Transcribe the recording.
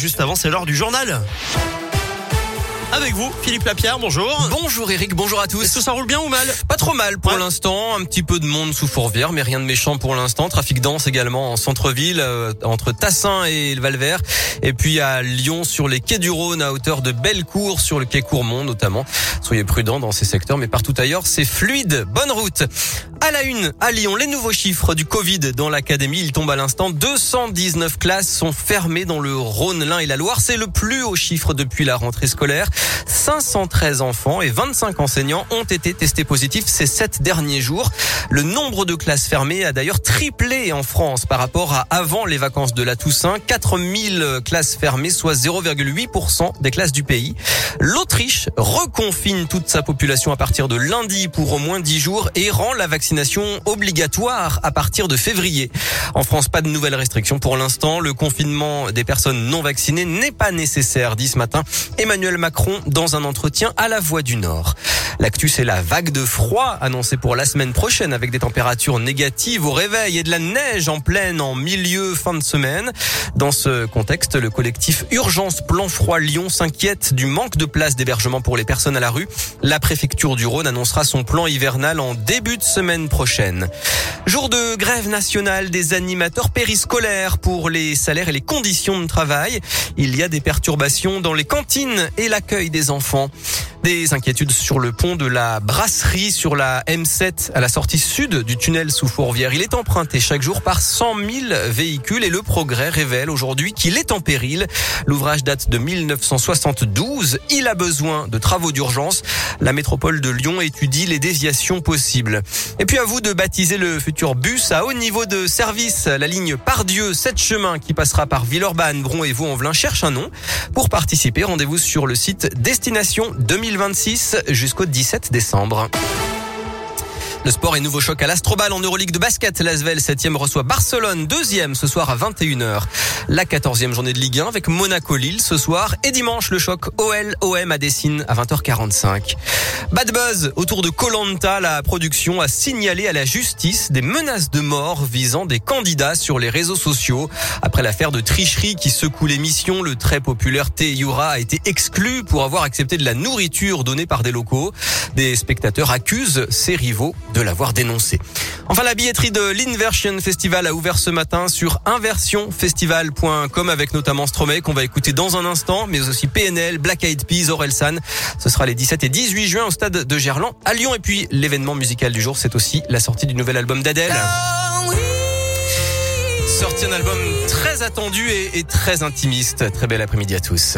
Juste avant, c'est l'heure du journal. Avec vous, Philippe Lapierre, bonjour. Bonjour Eric, bonjour à tous. Est-ce que ça roule bien ou mal? Pas trop mal pour Ouais. l'instant, un petit peu de monde sous Fourvière, mais rien de méchant pour l'instant. Trafic dense également en centre-ville, euh, entre Tassin et le Valvert. Et puis à Lyon, sur les quais du Rhône, à hauteur de Bellecour, sur le quai Courmont notamment. Soyez prudents dans ces secteurs, mais partout ailleurs, c'est fluide. Bonne route. À la une, à Lyon, les nouveaux chiffres du Covid dans l'académie, ils tombent à l'instant. 219 classes sont fermées dans le Rhône, l'Ain et la Loire. C'est le plus haut chiffre depuis la rentrée scolaire. 513 enfants et 25 enseignants ont été testés positifs ces sept derniers jours. Le nombre de classes fermées a d'ailleurs triplé en France par rapport à avant les vacances de la Toussaint. 4000 classes fermées, soit 0,8% des classes du pays. L'Autriche reconfine toute sa population à partir de lundi pour au moins 10 jours et rend la vaccination obligatoire à partir de février. En France, pas de nouvelles restrictions pour l'instant. Le confinement des personnes non vaccinées n'est pas nécessaire, dit ce matin Emmanuel Macron dans un entretien à la Voix du Nord. L'actu, c'est la vague de froid annoncée pour la semaine prochaine avec des températures négatives au réveil et de la neige en pleine en milieu fin de semaine. Dans ce contexte, le collectif Urgence Plan Froid Lyon s'inquiète du manque de places d'hébergement pour les personnes à la rue. La préfecture du Rhône annoncera son plan hivernal en début de semaine prochaine. Jour de grève nationale des animateurs périscolaires pour les salaires et les conditions de travail. Il y a des perturbations dans les cantines et l'accueil des enfants. Des inquiétudes sur le pont de la brasserie sur la M7 à la sortie sud du tunnel sous Fourvière. Il est emprunté chaque jour par 100 000 véhicules et le progrès révèle aujourd'hui qu'il est en péril. L'ouvrage date de 1972. Il a besoin de travaux d'urgence. La métropole de Lyon étudie les déviations possibles. Et puis à vous de baptiser le futur bus à haut niveau de service. La ligne Pardieu, 7 chemins qui passera par Villeurbanne, Bron et Vaux-en-Velin cherche un nom. Pour participer, rendez-vous sur le site Destination 2026 jusqu'au 17 décembre. Le sport et nouveau choc à l'Astrobal en Euroleague de basket. L'Asvel 7e reçoit Barcelone 2e ce soir à 21h. La 14e journée de Ligue 1 avec Monaco Lille ce soir et dimanche le choc OL OM à Dessine à 20h45. Bad buzz autour de Colanta, la production a signalé à la justice des menaces de mort visant des candidats sur les réseaux sociaux. Après l'affaire de tricherie qui secoue l'émission, le très populaire Yura a été exclu pour avoir accepté de la nourriture donnée par des locaux. Des spectateurs accusent ses rivaux de l'avoir dénoncé. Enfin, la billetterie de l'Inversion Festival a ouvert ce matin sur inversionfestival.com avec notamment Stromae qu'on va écouter dans un instant, mais aussi PNL, Black Eyed Peas, Orelsan. Ce sera les 17 et 18 juin au stade de Gerland à Lyon. Et puis, l'événement musical du jour, c'est aussi la sortie du nouvel album d'Adèle. Sorti un album très attendu et, et très intimiste. Très bel après-midi à tous.